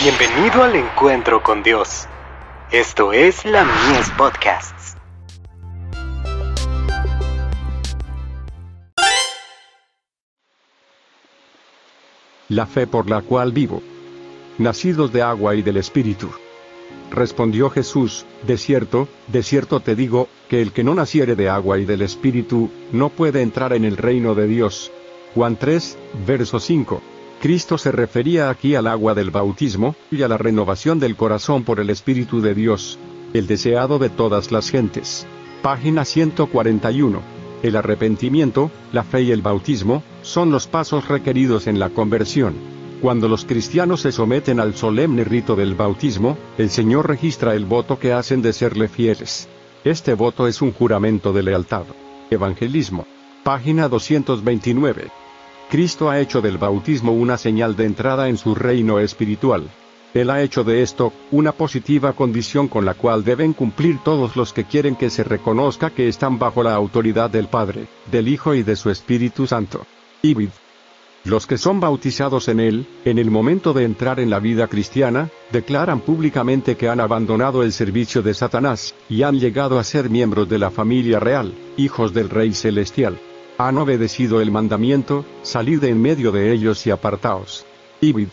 Bienvenido al encuentro con Dios. Esto es la Mies Podcasts. La fe por la cual vivo. Nacidos de agua y del Espíritu. Respondió Jesús, de cierto, de cierto te digo, que el que no naciere de agua y del Espíritu, no puede entrar en el reino de Dios. Juan 3, verso 5. Cristo se refería aquí al agua del bautismo, y a la renovación del corazón por el Espíritu de Dios, el deseado de todas las gentes. Página 141. El arrepentimiento, la fe y el bautismo, son los pasos requeridos en la conversión. Cuando los cristianos se someten al solemne rito del bautismo, el Señor registra el voto que hacen de serle fieles. Este voto es un juramento de lealtad. Evangelismo. Página 229. Cristo ha hecho del bautismo una señal de entrada en su reino espiritual. Él ha hecho de esto una positiva condición con la cual deben cumplir todos los que quieren que se reconozca que están bajo la autoridad del Padre, del Hijo y de su Espíritu Santo. Ibid. Los que son bautizados en Él, en el momento de entrar en la vida cristiana, declaran públicamente que han abandonado el servicio de Satanás, y han llegado a ser miembros de la familia real, hijos del Rey Celestial han obedecido el mandamiento, salid en medio de ellos y apartaos. Ibid.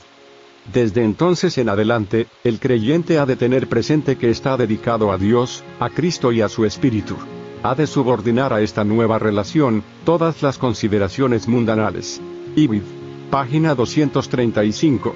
Desde entonces en adelante, el creyente ha de tener presente que está dedicado a Dios, a Cristo y a su Espíritu. Ha de subordinar a esta nueva relación todas las consideraciones mundanales. Ibid. Página 235.